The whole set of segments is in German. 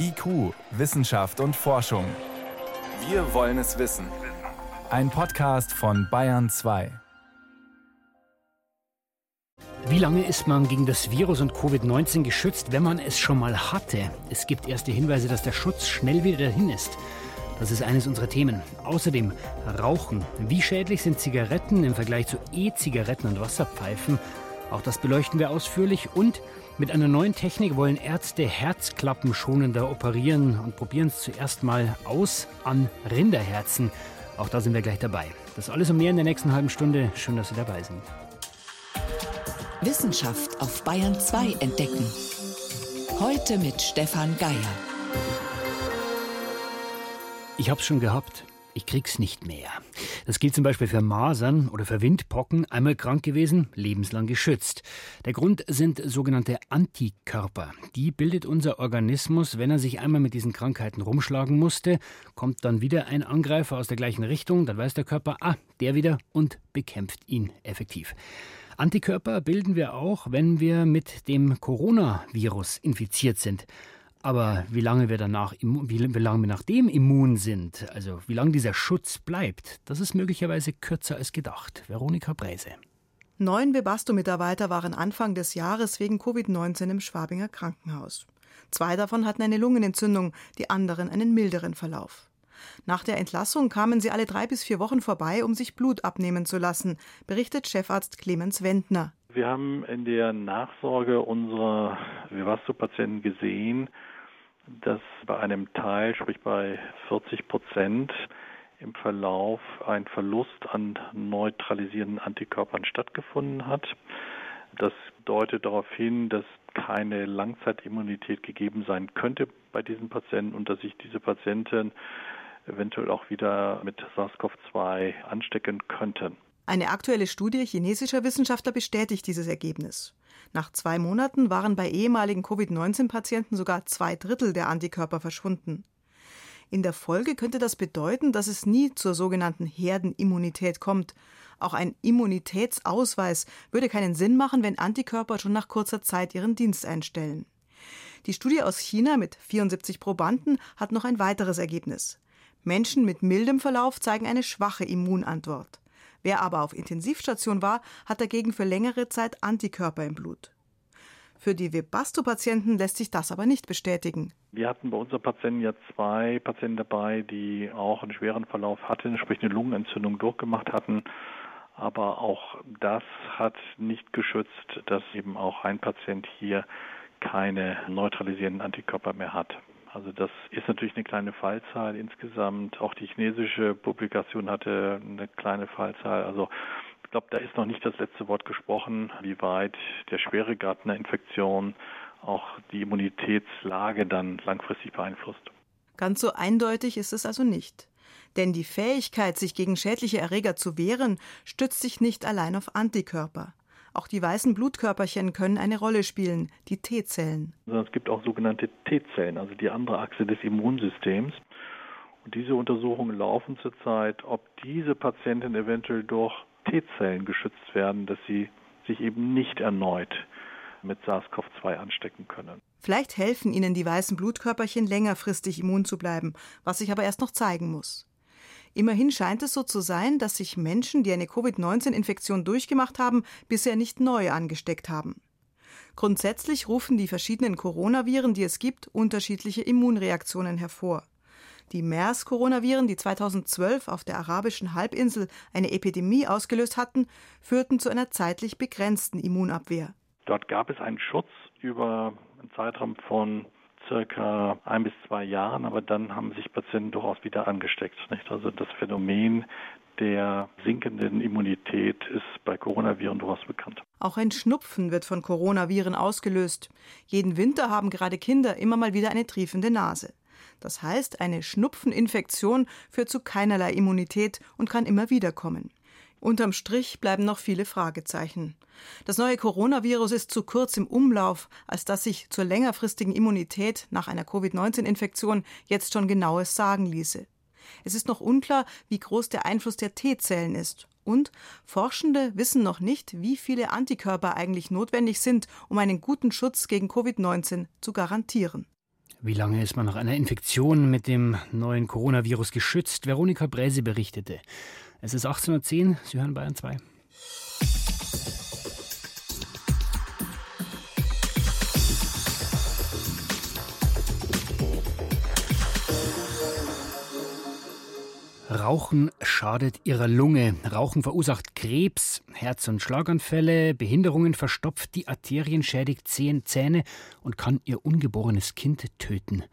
IQ, Wissenschaft und Forschung. Wir wollen es wissen. Ein Podcast von Bayern 2. Wie lange ist man gegen das Virus und Covid-19 geschützt, wenn man es schon mal hatte? Es gibt erste Hinweise, dass der Schutz schnell wieder dahin ist. Das ist eines unserer Themen. Außerdem Rauchen. Wie schädlich sind Zigaretten im Vergleich zu E-Zigaretten und Wasserpfeifen? Auch das beleuchten wir ausführlich. Und mit einer neuen Technik wollen Ärzte Herzklappen schonender operieren und probieren es zuerst mal aus an Rinderherzen. Auch da sind wir gleich dabei. Das alles und mehr in der nächsten halben Stunde. Schön, dass Sie dabei sind. Wissenschaft auf Bayern 2 entdecken. Heute mit Stefan Geier. Ich hab's schon gehabt. Ich krieg's nicht mehr. Das gilt zum Beispiel für Masern oder für Windpocken. Einmal krank gewesen, lebenslang geschützt. Der Grund sind sogenannte Antikörper. Die bildet unser Organismus, wenn er sich einmal mit diesen Krankheiten rumschlagen musste. Kommt dann wieder ein Angreifer aus der gleichen Richtung, dann weiß der Körper, ah, der wieder und bekämpft ihn effektiv. Antikörper bilden wir auch, wenn wir mit dem Coronavirus infiziert sind. Aber wie lange wir danach, wie lange wir nachdem immun sind, also wie lange dieser Schutz bleibt, das ist möglicherweise kürzer als gedacht. Veronika Bräse. Neun Webasto-Mitarbeiter waren Anfang des Jahres wegen Covid-19 im Schwabinger Krankenhaus. Zwei davon hatten eine Lungenentzündung, die anderen einen milderen Verlauf. Nach der Entlassung kamen sie alle drei bis vier Wochen vorbei, um sich Blut abnehmen zu lassen, berichtet Chefarzt Clemens Wendner. Wir haben in der Nachsorge unserer Vivasto-Patienten gesehen, dass bei einem Teil, sprich bei 40 Prozent, im Verlauf ein Verlust an neutralisierenden Antikörpern stattgefunden hat. Das deutet darauf hin, dass keine Langzeitimmunität gegeben sein könnte bei diesen Patienten und dass sich diese Patienten eventuell auch wieder mit SARS-CoV-2 anstecken könnten. Eine aktuelle Studie chinesischer Wissenschaftler bestätigt dieses Ergebnis. Nach zwei Monaten waren bei ehemaligen Covid-19-Patienten sogar zwei Drittel der Antikörper verschwunden. In der Folge könnte das bedeuten, dass es nie zur sogenannten Herdenimmunität kommt. Auch ein Immunitätsausweis würde keinen Sinn machen, wenn Antikörper schon nach kurzer Zeit ihren Dienst einstellen. Die Studie aus China mit 74 Probanden hat noch ein weiteres Ergebnis. Menschen mit mildem Verlauf zeigen eine schwache Immunantwort. Wer aber auf Intensivstation war, hat dagegen für längere Zeit Antikörper im Blut. Für die Webasto-Patienten lässt sich das aber nicht bestätigen. Wir hatten bei unseren Patienten ja zwei Patienten dabei, die auch einen schweren Verlauf hatten, sprich eine Lungenentzündung durchgemacht hatten. Aber auch das hat nicht geschützt, dass eben auch ein Patient hier keine neutralisierenden Antikörper mehr hat. Also das ist natürlich eine kleine Fallzahl insgesamt. Auch die chinesische Publikation hatte eine kleine Fallzahl. Also ich glaube, da ist noch nicht das letzte Wort gesprochen, wie weit der Schweregrad einer Infektion auch die Immunitätslage dann langfristig beeinflusst. Ganz so eindeutig ist es also nicht. Denn die Fähigkeit, sich gegen schädliche Erreger zu wehren, stützt sich nicht allein auf Antikörper. Auch die weißen Blutkörperchen können eine Rolle spielen, die T-Zellen. Es gibt auch sogenannte T-Zellen, also die andere Achse des Immunsystems. Und diese Untersuchungen laufen zurzeit, ob diese Patienten eventuell durch T-Zellen geschützt werden, dass sie sich eben nicht erneut mit SARS-CoV-2 anstecken können. Vielleicht helfen ihnen die weißen Blutkörperchen längerfristig immun zu bleiben, was sich aber erst noch zeigen muss. Immerhin scheint es so zu sein, dass sich Menschen, die eine Covid-19-Infektion durchgemacht haben, bisher nicht neu angesteckt haben. Grundsätzlich rufen die verschiedenen Coronaviren, die es gibt, unterschiedliche Immunreaktionen hervor. Die MERS-Coronaviren, die 2012 auf der arabischen Halbinsel eine Epidemie ausgelöst hatten, führten zu einer zeitlich begrenzten Immunabwehr. Dort gab es einen Schutz über einen Zeitraum von circa ein bis zwei Jahren, aber dann haben sich Patienten durchaus wieder angesteckt. Nicht? Also das Phänomen der sinkenden Immunität ist bei Coronaviren durchaus bekannt. Auch ein Schnupfen wird von Coronaviren ausgelöst. Jeden Winter haben gerade Kinder immer mal wieder eine triefende Nase. Das heißt, eine Schnupfeninfektion führt zu keinerlei Immunität und kann immer wieder kommen. Unterm Strich bleiben noch viele Fragezeichen. Das neue Coronavirus ist zu kurz im Umlauf, als dass sich zur längerfristigen Immunität nach einer Covid-19-Infektion jetzt schon genaues sagen ließe. Es ist noch unklar, wie groß der Einfluss der T-Zellen ist. Und Forschende wissen noch nicht, wie viele Antikörper eigentlich notwendig sind, um einen guten Schutz gegen Covid-19 zu garantieren. Wie lange ist man nach einer Infektion mit dem neuen Coronavirus geschützt? Veronika Bräse berichtete. Es ist 18.10 Uhr, Sie hören Bayern 2. Rauchen schadet ihrer Lunge. Rauchen verursacht Krebs, Herz- und Schlaganfälle, Behinderungen, verstopft die Arterien, schädigt Zähne und kann ihr ungeborenes Kind töten.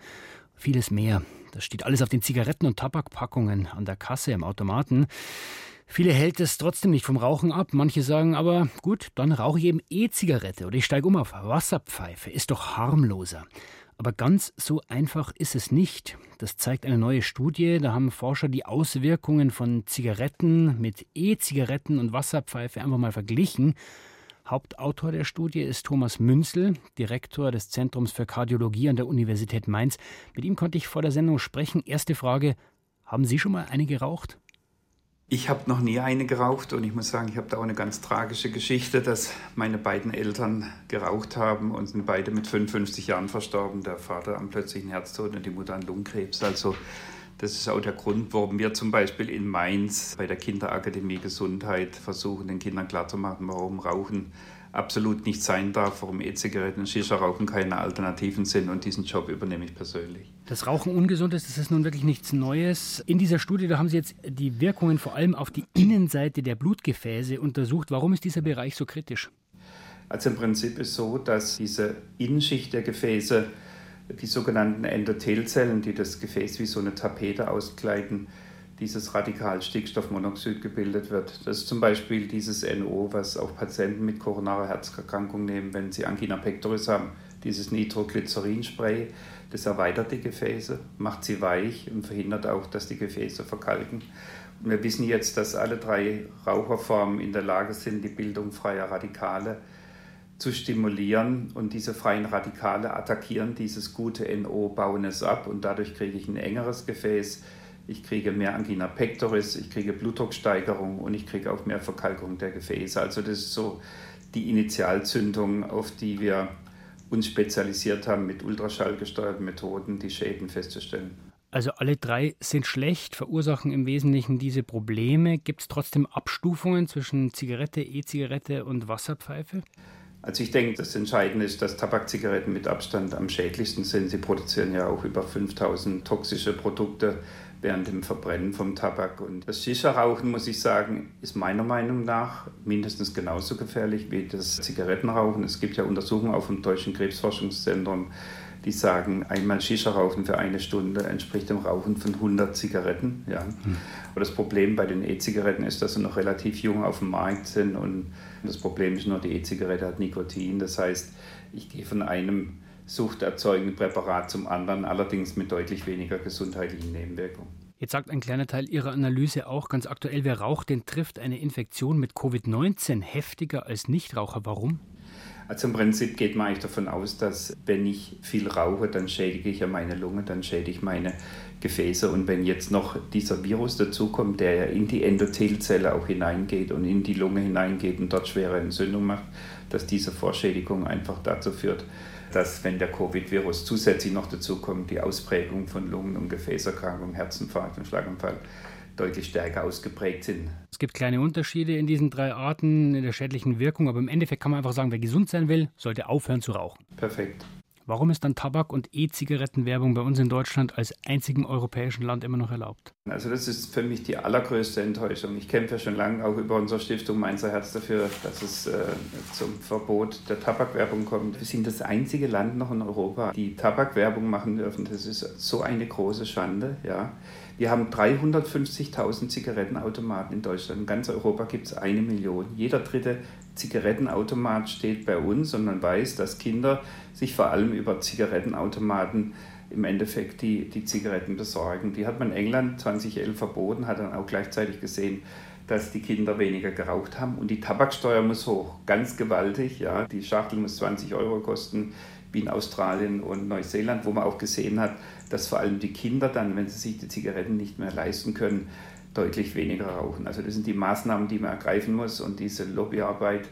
Vieles mehr. Das steht alles auf den Zigaretten- und Tabakpackungen an der Kasse im Automaten. Viele hält es trotzdem nicht vom Rauchen ab. Manche sagen aber, gut, dann rauche ich eben E-Zigarette oder ich steige um auf Wasserpfeife. Ist doch harmloser. Aber ganz so einfach ist es nicht. Das zeigt eine neue Studie. Da haben Forscher die Auswirkungen von Zigaretten mit E-Zigaretten und Wasserpfeife einfach mal verglichen. Hauptautor der Studie ist Thomas Münzel, Direktor des Zentrums für Kardiologie an der Universität Mainz. Mit ihm konnte ich vor der Sendung sprechen. Erste Frage: Haben Sie schon mal eine geraucht? Ich habe noch nie eine geraucht und ich muss sagen, ich habe da auch eine ganz tragische Geschichte, dass meine beiden Eltern geraucht haben und sind beide mit 55 Jahren verstorben. Der Vater am plötzlichen Herztod und die Mutter an Lungenkrebs. Also das ist auch der Grund, warum wir zum Beispiel in Mainz bei der Kinderakademie Gesundheit versuchen, den Kindern klarzumachen, warum Rauchen absolut nicht sein darf, warum E-Zigaretten und Shisha-Rauchen keine Alternativen sind und diesen Job übernehme ich persönlich. Das Rauchen ungesund ist, das ist nun wirklich nichts Neues. In dieser Studie, da haben Sie jetzt die Wirkungen vor allem auf die Innenseite der Blutgefäße untersucht. Warum ist dieser Bereich so kritisch? Also im Prinzip ist so, dass diese Innenschicht der Gefäße, die sogenannten Endothelzellen, die das Gefäß wie so eine Tapete auskleiden, dieses Radikal Stickstoffmonoxid gebildet wird. Das ist zum Beispiel dieses NO, was auch Patienten mit koronarer Herzerkrankung nehmen, wenn sie Angina pectoris haben. Dieses Nitroglycerin-Spray, das erweitert die Gefäße, macht sie weich und verhindert auch, dass die Gefäße verkalken. Wir wissen jetzt, dass alle drei Raucherformen in der Lage sind, die Bildung freier Radikale zu stimulieren und diese freien Radikale attackieren dieses gute NO, bauen es ab und dadurch kriege ich ein engeres Gefäß, ich kriege mehr Angina pectoris, ich kriege Blutdrucksteigerung und ich kriege auch mehr Verkalkung der Gefäße. Also das ist so die Initialzündung, auf die wir uns spezialisiert haben, mit ultraschallgesteuerten Methoden die Schäden festzustellen. Also alle drei sind schlecht, verursachen im Wesentlichen diese Probleme. Gibt es trotzdem Abstufungen zwischen Zigarette, E-Zigarette und Wasserpfeife? Also ich denke, das Entscheidende ist, dass Tabakzigaretten mit Abstand am schädlichsten sind. Sie produzieren ja auch über 5000 toxische Produkte während dem Verbrennen vom Tabak. Und das Shisha-Rauchen, muss ich sagen, ist meiner Meinung nach mindestens genauso gefährlich wie das Zigarettenrauchen. Es gibt ja Untersuchungen auch vom Deutschen Krebsforschungszentrum, die sagen, einmal Shisha-Rauchen für eine Stunde entspricht dem Rauchen von 100 Zigaretten. Ja. Und das Problem bei den E-Zigaretten ist, dass sie noch relativ jung auf dem Markt sind und das Problem ist nur, die E-Zigarette hat Nikotin. Das heißt, ich gehe von einem suchterzeugenden Präparat zum anderen, allerdings mit deutlich weniger gesundheitlichen Nebenwirkungen. Jetzt sagt ein kleiner Teil Ihrer Analyse auch ganz aktuell, wer raucht, den trifft eine Infektion mit Covid-19 heftiger als Nichtraucher. Warum? Also im Prinzip geht man eigentlich davon aus, dass wenn ich viel rauche, dann schädige ich ja meine Lunge, dann schädige ich meine Gefäße. Und wenn jetzt noch dieser Virus dazukommt, der ja in die Endothelzelle auch hineingeht und in die Lunge hineingeht und dort schwere Entzündung macht, dass diese Vorschädigung einfach dazu führt, dass wenn der Covid-Virus zusätzlich noch dazu kommt, die Ausprägung von Lungen- und Gefäßerkrankungen, Herzinfarkt und Schlaganfall deutlich stärker ausgeprägt sind. Es gibt kleine Unterschiede in diesen drei Arten in der schädlichen Wirkung, aber im Endeffekt kann man einfach sagen, wer gesund sein will, sollte aufhören zu rauchen. Perfekt. Warum ist dann Tabak- und E-Zigarettenwerbung bei uns in Deutschland als einzigem europäischen Land immer noch erlaubt? Also das ist für mich die allergrößte Enttäuschung. Ich kämpfe schon lange auch über unsere Stiftung Mainzer Herz dafür, dass es äh, zum Verbot der Tabakwerbung kommt. Wir sind das einzige Land noch in Europa, die Tabakwerbung machen dürfen. Das ist so eine große Schande. Ja. Wir haben 350.000 Zigarettenautomaten in Deutschland. In ganz Europa gibt es eine Million. Jeder dritte Zigarettenautomat steht bei uns und man weiß, dass Kinder sich vor allem über Zigarettenautomaten im Endeffekt die, die Zigaretten besorgen. Die hat man in England 2011 verboten, hat dann auch gleichzeitig gesehen, dass die Kinder weniger geraucht haben und die Tabaksteuer muss hoch, ganz gewaltig. Ja. Die Schachtel muss 20 Euro kosten, wie in Australien und Neuseeland, wo man auch gesehen hat, dass vor allem die Kinder dann, wenn sie sich die Zigaretten nicht mehr leisten können, deutlich weniger rauchen. Also das sind die Maßnahmen, die man ergreifen muss und diese Lobbyarbeit,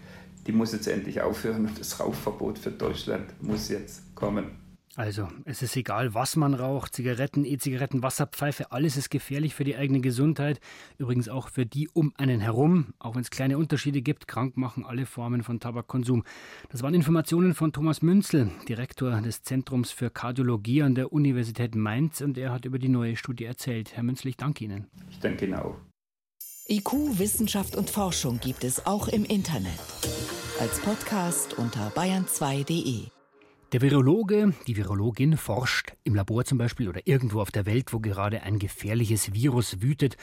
die muss jetzt endlich aufhören und das Rauchverbot für Deutschland muss jetzt kommen. Also, es ist egal, was man raucht, Zigaretten, E-Zigaretten, Wasserpfeife, alles ist gefährlich für die eigene Gesundheit, übrigens auch für die um einen herum, auch wenn es kleine Unterschiede gibt, krank machen alle Formen von Tabakkonsum. Das waren Informationen von Thomas Münzel, Direktor des Zentrums für Kardiologie an der Universität Mainz und er hat über die neue Studie erzählt. Herr Münzel, ich danke Ihnen. Ich danke Ihnen auch. IQ, Wissenschaft und Forschung gibt es auch im Internet. Als Podcast unter bayern2.de. Der Virologe, die Virologin forscht im Labor zum Beispiel oder irgendwo auf der Welt, wo gerade ein gefährliches Virus wütet.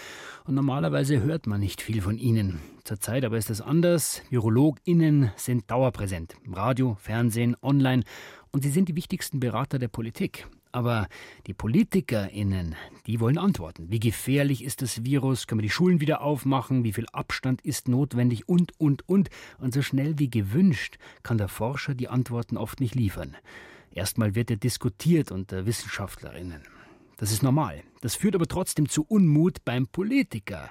Und normalerweise hört man nicht viel von ihnen. Zurzeit aber ist das anders. VirologInnen sind dauerpräsent. Radio, Fernsehen, online. Und sie sind die wichtigsten Berater der Politik. Aber die PolitikerInnen, die wollen Antworten. Wie gefährlich ist das Virus? Können wir die Schulen wieder aufmachen? Wie viel Abstand ist notwendig? Und, und, und. Und so schnell wie gewünscht kann der Forscher die Antworten oft nicht liefern. Erstmal wird er diskutiert unter WissenschaftlerInnen. Das ist normal. Das führt aber trotzdem zu Unmut beim Politiker.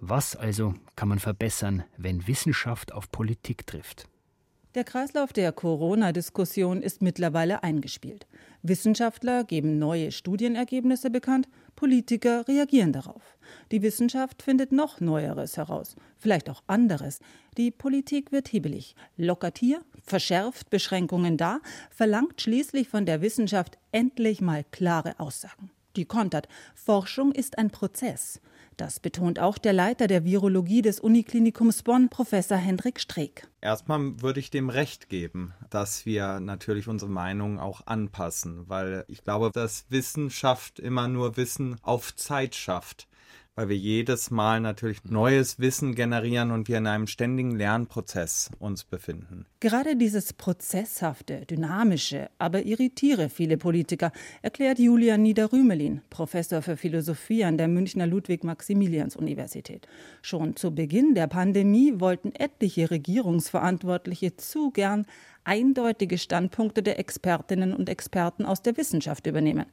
Was also kann man verbessern, wenn Wissenschaft auf Politik trifft? Der Kreislauf der Corona-Diskussion ist mittlerweile eingespielt. Wissenschaftler geben neue Studienergebnisse bekannt, Politiker reagieren darauf. Die Wissenschaft findet noch Neueres heraus, vielleicht auch anderes. Die Politik wird hibbelig, lockert hier, verschärft Beschränkungen da, verlangt schließlich von der Wissenschaft endlich mal klare Aussagen. Die kontert, Forschung ist ein Prozess. Das betont auch der Leiter der Virologie des Uniklinikums Bonn, Professor Hendrik Streeck. Erstmal würde ich dem recht geben, dass wir natürlich unsere Meinung auch anpassen, weil ich glaube, dass Wissenschaft immer nur Wissen auf Zeit schafft weil wir jedes Mal natürlich neues Wissen generieren und wir in einem ständigen Lernprozess uns befinden. Gerade dieses prozesshafte, dynamische, aber irritiere viele Politiker, erklärt Julian Niederrümelin, Professor für Philosophie an der Münchner Ludwig-Maximilians-Universität. Schon zu Beginn der Pandemie wollten etliche Regierungsverantwortliche zu gern eindeutige Standpunkte der Expertinnen und Experten aus der Wissenschaft übernehmen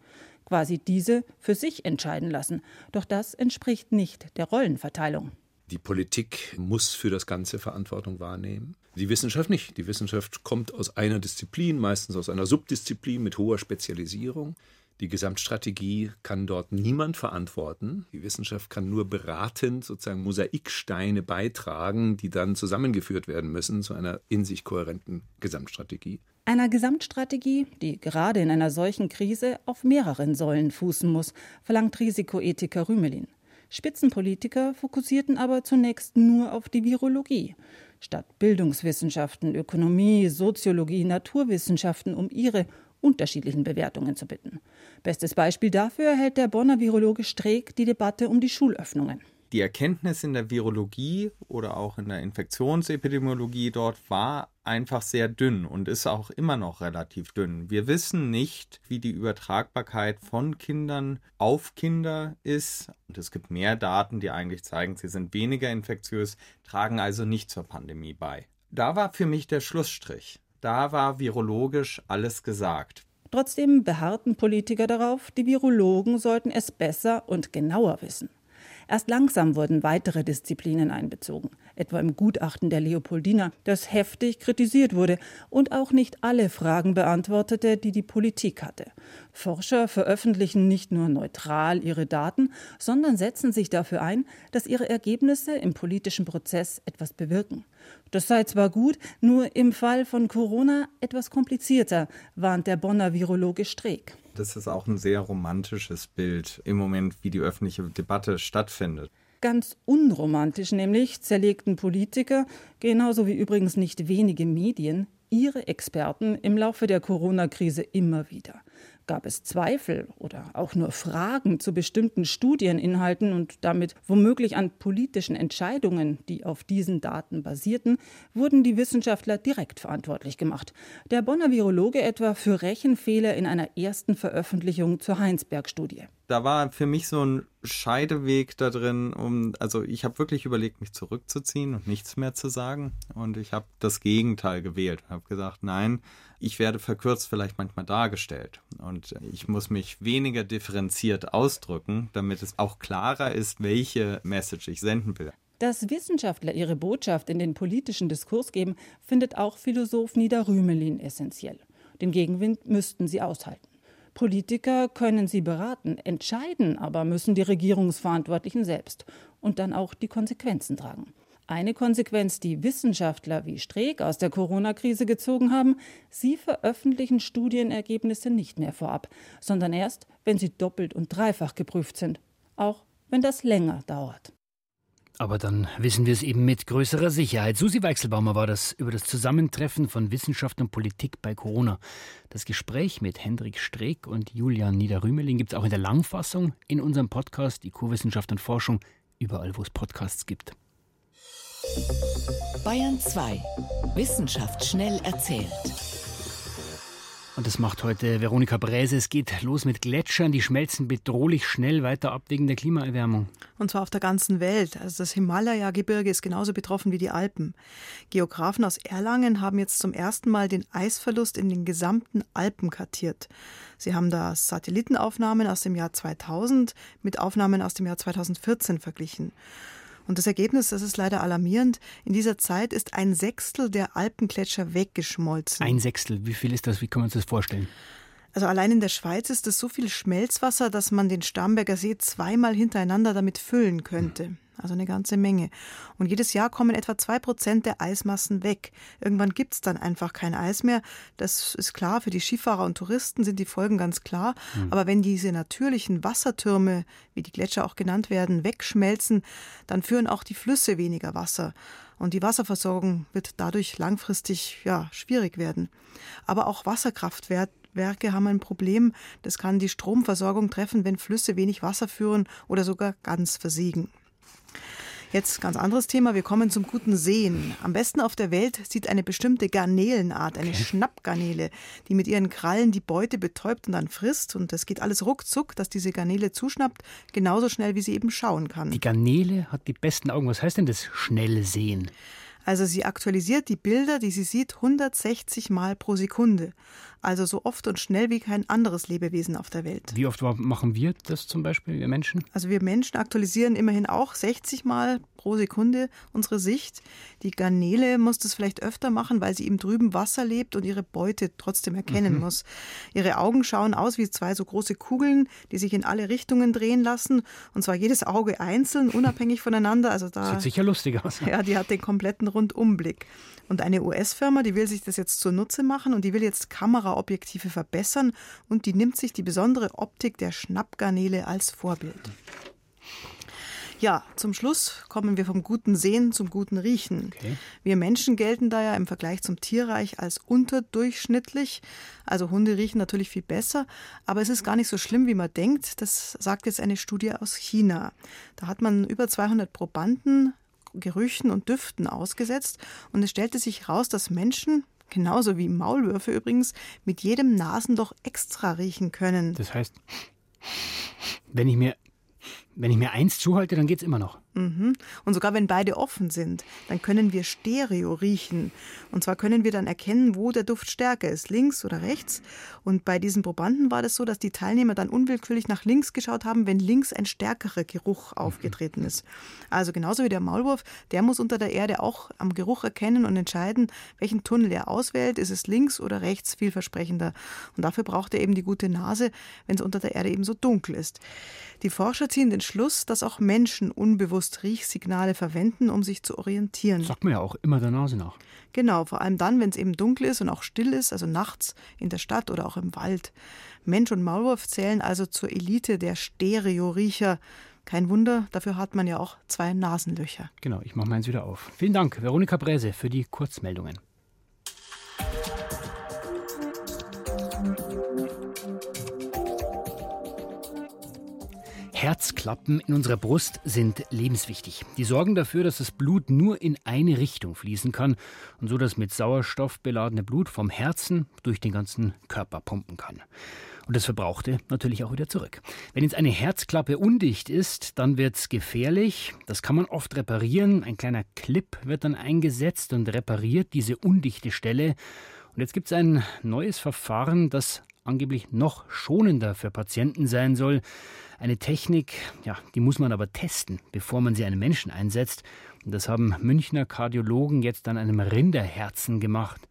quasi diese für sich entscheiden lassen. Doch das entspricht nicht der Rollenverteilung. Die Politik muss für das Ganze Verantwortung wahrnehmen. Die Wissenschaft nicht. Die Wissenschaft kommt aus einer Disziplin, meistens aus einer Subdisziplin mit hoher Spezialisierung. Die Gesamtstrategie kann dort niemand verantworten. Die Wissenschaft kann nur beratend sozusagen Mosaiksteine beitragen, die dann zusammengeführt werden müssen zu einer in sich kohärenten Gesamtstrategie. Einer Gesamtstrategie, die gerade in einer solchen Krise auf mehreren Säulen fußen muss, verlangt Risikoethiker Rümelin. Spitzenpolitiker fokussierten aber zunächst nur auf die Virologie, statt Bildungswissenschaften, Ökonomie, Soziologie, Naturwissenschaften um ihre unterschiedlichen Bewertungen zu bitten. Bestes Beispiel dafür hält der Bonner Virologe Streeck die Debatte um die Schulöffnungen. Die Erkenntnis in der Virologie oder auch in der Infektionsepidemiologie dort war einfach sehr dünn und ist auch immer noch relativ dünn. Wir wissen nicht, wie die Übertragbarkeit von Kindern auf Kinder ist. Und es gibt mehr Daten, die eigentlich zeigen, sie sind weniger infektiös, tragen also nicht zur Pandemie bei. Da war für mich der Schlussstrich. Da war virologisch alles gesagt. Trotzdem beharrten Politiker darauf, die Virologen sollten es besser und genauer wissen. Erst langsam wurden weitere Disziplinen einbezogen, etwa im Gutachten der Leopoldina, das heftig kritisiert wurde und auch nicht alle Fragen beantwortete, die die Politik hatte. Forscher veröffentlichen nicht nur neutral ihre Daten, sondern setzen sich dafür ein, dass ihre Ergebnisse im politischen Prozess etwas bewirken. Das sei zwar gut, nur im Fall von Corona etwas komplizierter, warnt der Bonner Virologe Streeck. Das ist auch ein sehr romantisches Bild im Moment, wie die öffentliche Debatte stattfindet. Ganz unromantisch nämlich zerlegten Politiker, genauso wie übrigens nicht wenige Medien, ihre Experten im Laufe der Corona-Krise immer wieder. Gab es Zweifel oder auch nur Fragen zu bestimmten Studieninhalten und damit womöglich an politischen Entscheidungen, die auf diesen Daten basierten, wurden die Wissenschaftler direkt verantwortlich gemacht. Der Bonner Virologe etwa für Rechenfehler in einer ersten Veröffentlichung zur Heinsberg-Studie da war für mich so ein Scheideweg da drin, um, also ich habe wirklich überlegt, mich zurückzuziehen und nichts mehr zu sagen. Und ich habe das Gegenteil gewählt. Habe gesagt, nein, ich werde verkürzt vielleicht manchmal dargestellt. Und ich muss mich weniger differenziert ausdrücken, damit es auch klarer ist, welche Message ich senden will. Dass Wissenschaftler ihre Botschaft in den politischen Diskurs geben, findet auch Philosoph Nieder Rümelin essentiell. Den Gegenwind müssten sie aushalten. Politiker können sie beraten, entscheiden aber müssen die Regierungsverantwortlichen selbst und dann auch die Konsequenzen tragen. Eine Konsequenz, die Wissenschaftler wie Streeck aus der Corona-Krise gezogen haben, sie veröffentlichen Studienergebnisse nicht mehr vorab, sondern erst, wenn sie doppelt und dreifach geprüft sind, auch wenn das länger dauert. Aber dann wissen wir es eben mit größerer Sicherheit. Susi Weichselbaumer war das über das Zusammentreffen von Wissenschaft und Politik bei Corona. Das Gespräch mit Hendrik Streeck und Julian Niederrümeling gibt es auch in der Langfassung in unserem Podcast IQ-Wissenschaft und Forschung, überall wo es Podcasts gibt. Bayern 2. Wissenschaft schnell erzählt. Und das macht heute Veronika Bräse. Es geht los mit Gletschern. Die schmelzen bedrohlich schnell weiter ab wegen der Klimaerwärmung. Und zwar auf der ganzen Welt. Also das Himalaya-Gebirge ist genauso betroffen wie die Alpen. Geografen aus Erlangen haben jetzt zum ersten Mal den Eisverlust in den gesamten Alpen kartiert. Sie haben da Satellitenaufnahmen aus dem Jahr 2000 mit Aufnahmen aus dem Jahr 2014 verglichen. Und das Ergebnis, das ist leider alarmierend. In dieser Zeit ist ein Sechstel der Alpengletscher weggeschmolzen. Ein Sechstel, wie viel ist das? Wie kann man sich das vorstellen? Also allein in der Schweiz ist es so viel Schmelzwasser, dass man den Starnberger See zweimal hintereinander damit füllen könnte also eine ganze Menge. Und jedes Jahr kommen etwa zwei Prozent der Eismassen weg. Irgendwann gibt es dann einfach kein Eis mehr. Das ist klar, für die Skifahrer und Touristen sind die Folgen ganz klar. Mhm. Aber wenn diese natürlichen Wassertürme, wie die Gletscher auch genannt werden, wegschmelzen, dann führen auch die Flüsse weniger Wasser. Und die Wasserversorgung wird dadurch langfristig ja, schwierig werden. Aber auch Wasserkraftwerke haben ein Problem. Das kann die Stromversorgung treffen, wenn Flüsse wenig Wasser führen oder sogar ganz versiegen. Jetzt ganz anderes Thema. Wir kommen zum guten Sehen. Am besten auf der Welt sieht eine bestimmte Garnelenart, eine Schnappgarnele, die mit ihren Krallen die Beute betäubt und dann frisst. Und das geht alles ruckzuck, dass diese Garnele zuschnappt, genauso schnell wie sie eben schauen kann. Die Garnele hat die besten Augen. Was heißt denn das schnelle Sehen? Also sie aktualisiert die Bilder, die sie sieht, 160 Mal pro Sekunde. Also so oft und schnell wie kein anderes Lebewesen auf der Welt. Wie oft machen wir das zum Beispiel, wir Menschen? Also wir Menschen aktualisieren immerhin auch 60 Mal pro Sekunde unsere Sicht. Die Garnele muss das vielleicht öfter machen, weil sie im trüben Wasser lebt und ihre Beute trotzdem erkennen mhm. muss. Ihre Augen schauen aus wie zwei so große Kugeln, die sich in alle Richtungen drehen lassen. Und zwar jedes Auge einzeln, unabhängig voneinander. Also da, Sieht sicher lustig aus. Ja, die hat den kompletten Rundumblick. Und eine US-Firma, die will sich das jetzt zunutze machen und die will jetzt Kameraobjektive verbessern und die nimmt sich die besondere Optik der Schnappgarnele als Vorbild. Ja, zum Schluss kommen wir vom guten Sehen zum guten Riechen. Okay. Wir Menschen gelten da ja im Vergleich zum Tierreich als unterdurchschnittlich. Also Hunde riechen natürlich viel besser, aber es ist gar nicht so schlimm, wie man denkt. Das sagt jetzt eine Studie aus China. Da hat man über 200 Probanden Gerüchen und Düften ausgesetzt und es stellte sich heraus, dass Menschen genauso wie Maulwürfe übrigens, mit jedem Nasenloch extra riechen können. Das heißt, wenn ich mir wenn ich mir eins zuhalte, dann geht es immer noch. Mhm. Und sogar wenn beide offen sind, dann können wir Stereo riechen. Und zwar können wir dann erkennen, wo der Duft stärker ist, links oder rechts. Und bei diesen Probanden war das so, dass die Teilnehmer dann unwillkürlich nach links geschaut haben, wenn links ein stärkerer Geruch mhm. aufgetreten ist. Also genauso wie der Maulwurf, der muss unter der Erde auch am Geruch erkennen und entscheiden, welchen Tunnel er auswählt. Ist es links oder rechts vielversprechender? Und dafür braucht er eben die gute Nase, wenn es unter der Erde eben so dunkel ist. Die Forscher ziehen den Schluss, dass auch Menschen unbewusst Riechsignale verwenden, um sich zu orientieren. Sagt man ja auch immer der Nase nach. Genau, vor allem dann, wenn es eben dunkel ist und auch still ist, also nachts in der Stadt oder auch im Wald. Mensch und Maulwurf zählen also zur Elite der Stereoriecher. Kein Wunder, dafür hat man ja auch zwei Nasenlöcher. Genau, ich mache meins wieder auf. Vielen Dank, Veronika Bräse, für die Kurzmeldungen. Herzklappen in unserer Brust sind lebenswichtig. Die sorgen dafür, dass das Blut nur in eine Richtung fließen kann und so das mit Sauerstoff beladene Blut vom Herzen durch den ganzen Körper pumpen kann. Und das Verbrauchte natürlich auch wieder zurück. Wenn jetzt eine Herzklappe undicht ist, dann wird es gefährlich. Das kann man oft reparieren. Ein kleiner Clip wird dann eingesetzt und repariert diese undichte Stelle. Und jetzt gibt es ein neues Verfahren, das angeblich noch schonender für Patienten sein soll. Eine Technik, ja, die muss man aber testen, bevor man sie einem Menschen einsetzt. Und das haben Münchner Kardiologen jetzt an einem Rinderherzen gemacht.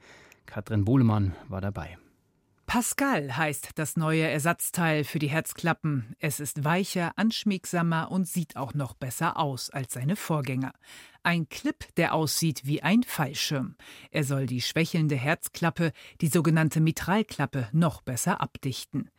Katrin Bohlemann war dabei. Pascal heißt das neue Ersatzteil für die Herzklappen. Es ist weicher, anschmiegsamer und sieht auch noch besser aus als seine Vorgänger. Ein Clip, der aussieht wie ein Fallschirm. Er soll die schwächelnde Herzklappe, die sogenannte Mitralklappe, noch besser abdichten.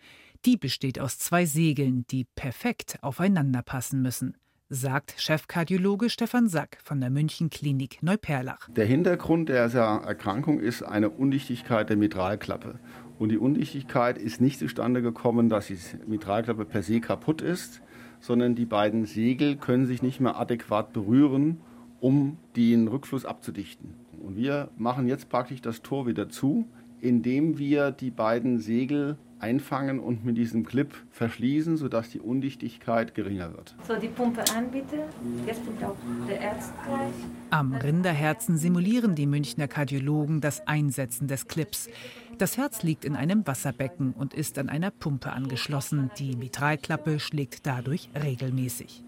Die besteht aus zwei Segeln, die perfekt aufeinander passen müssen sagt Chefkardiologe Stefan Sack von der München Klinik Neuperlach. Der Hintergrund dieser Erkrankung ist eine Undichtigkeit der Mitralklappe. Und die Undichtigkeit ist nicht zustande gekommen, dass die Mitralklappe per se kaputt ist, sondern die beiden Segel können sich nicht mehr adäquat berühren, um den Rückfluss abzudichten. Und wir machen jetzt praktisch das Tor wieder zu, indem wir die beiden Segel einfangen und mit diesem Clip verschließen, sodass die Undichtigkeit geringer wird. So, die Pumpe an bitte. Jetzt kommt auch der Arzt gleich. Am Rinderherzen simulieren die Münchner Kardiologen das Einsetzen des Clips. Das Herz liegt in einem Wasserbecken und ist an einer Pumpe angeschlossen. Die Mitralklappe schlägt dadurch regelmäßig.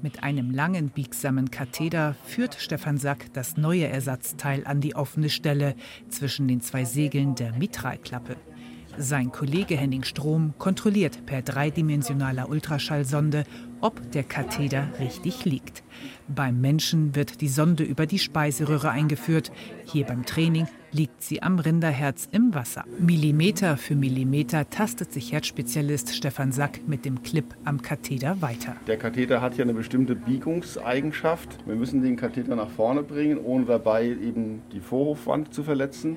Mit einem langen, biegsamen Katheter führt Stefan Sack das neue Ersatzteil an die offene Stelle zwischen den zwei Segeln der Mitralklappe. Sein Kollege Henning Strom kontrolliert per dreidimensionaler Ultraschallsonde, ob der Katheter richtig liegt. Beim Menschen wird die Sonde über die Speiseröhre eingeführt. Hier beim Training liegt sie am Rinderherz im Wasser. Millimeter für Millimeter tastet sich Herzspezialist Stefan Sack mit dem Clip am Katheter weiter. Der Katheter hat ja eine bestimmte Biegungseigenschaft. Wir müssen den Katheter nach vorne bringen, ohne dabei eben die Vorhofwand zu verletzen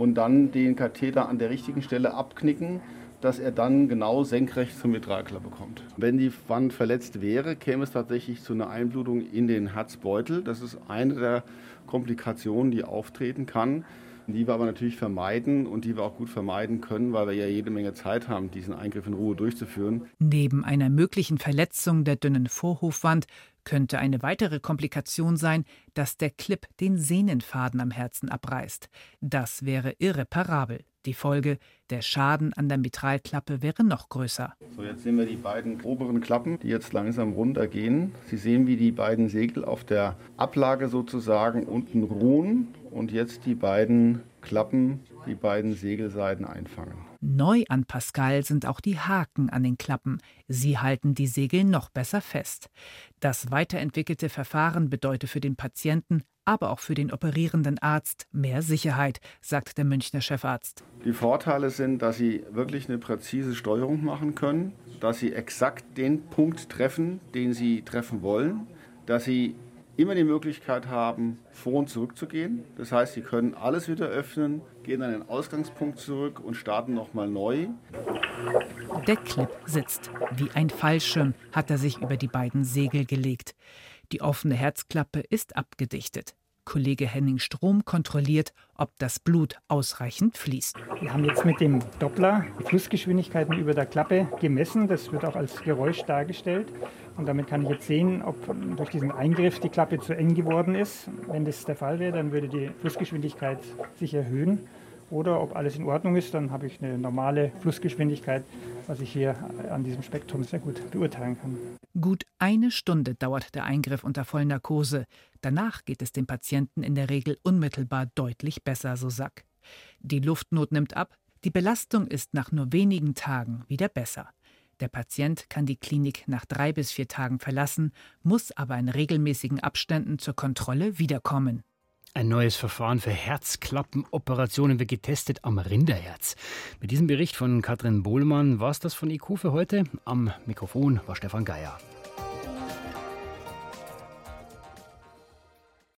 und dann den Katheter an der richtigen Stelle abknicken, dass er dann genau senkrecht zur Mitralklappe kommt. Wenn die Wand verletzt wäre, käme es tatsächlich zu einer Einblutung in den Herzbeutel. Das ist eine der Komplikationen, die auftreten kann, die wir aber natürlich vermeiden und die wir auch gut vermeiden können, weil wir ja jede Menge Zeit haben, diesen Eingriff in Ruhe durchzuführen. Neben einer möglichen Verletzung der dünnen Vorhofwand könnte eine weitere Komplikation sein, dass der Clip den Sehnenfaden am Herzen abreißt. Das wäre irreparabel. Die Folge, der Schaden an der Mitralklappe wäre noch größer. So, jetzt sehen wir die beiden oberen Klappen, die jetzt langsam runtergehen. Sie sehen, wie die beiden Segel auf der Ablage sozusagen unten ruhen und jetzt die beiden Klappen, die beiden Segelseiten einfangen. Neu an Pascal sind auch die Haken an den Klappen. Sie halten die Segel noch besser fest. Das weiterentwickelte Verfahren bedeutet für den Patienten, aber auch für den operierenden Arzt mehr Sicherheit, sagt der Münchner Chefarzt. Die Vorteile sind, dass Sie wirklich eine präzise Steuerung machen können, dass Sie exakt den Punkt treffen, den Sie treffen wollen, dass Sie immer die Möglichkeit haben, vor und zurück zu gehen. Das heißt, Sie können alles wieder öffnen, gehen an den Ausgangspunkt zurück und starten nochmal neu. Der Clip sitzt. Wie ein Fallschirm hat er sich über die beiden Segel gelegt. Die offene Herzklappe ist abgedichtet. Kollege Henning Strom kontrolliert, ob das Blut ausreichend fließt. Wir haben jetzt mit dem Doppler Flussgeschwindigkeiten über der Klappe gemessen. Das wird auch als Geräusch dargestellt. Und damit kann ich jetzt sehen, ob durch diesen Eingriff die Klappe zu eng geworden ist. Wenn das der Fall wäre, dann würde die Flussgeschwindigkeit sich erhöhen. Oder ob alles in Ordnung ist, dann habe ich eine normale Flussgeschwindigkeit, was ich hier an diesem Spektrum sehr gut beurteilen kann. Gut eine Stunde dauert der Eingriff unter Vollnarkose. Danach geht es dem Patienten in der Regel unmittelbar deutlich besser, so Sack. Die Luftnot nimmt ab, die Belastung ist nach nur wenigen Tagen wieder besser. Der Patient kann die Klinik nach drei bis vier Tagen verlassen, muss aber in regelmäßigen Abständen zur Kontrolle wiederkommen. Ein neues Verfahren für Herzklappenoperationen wird getestet am Rinderherz. Mit diesem Bericht von Katrin Bohlmann war es das von IQ für heute. Am Mikrofon war Stefan Geier.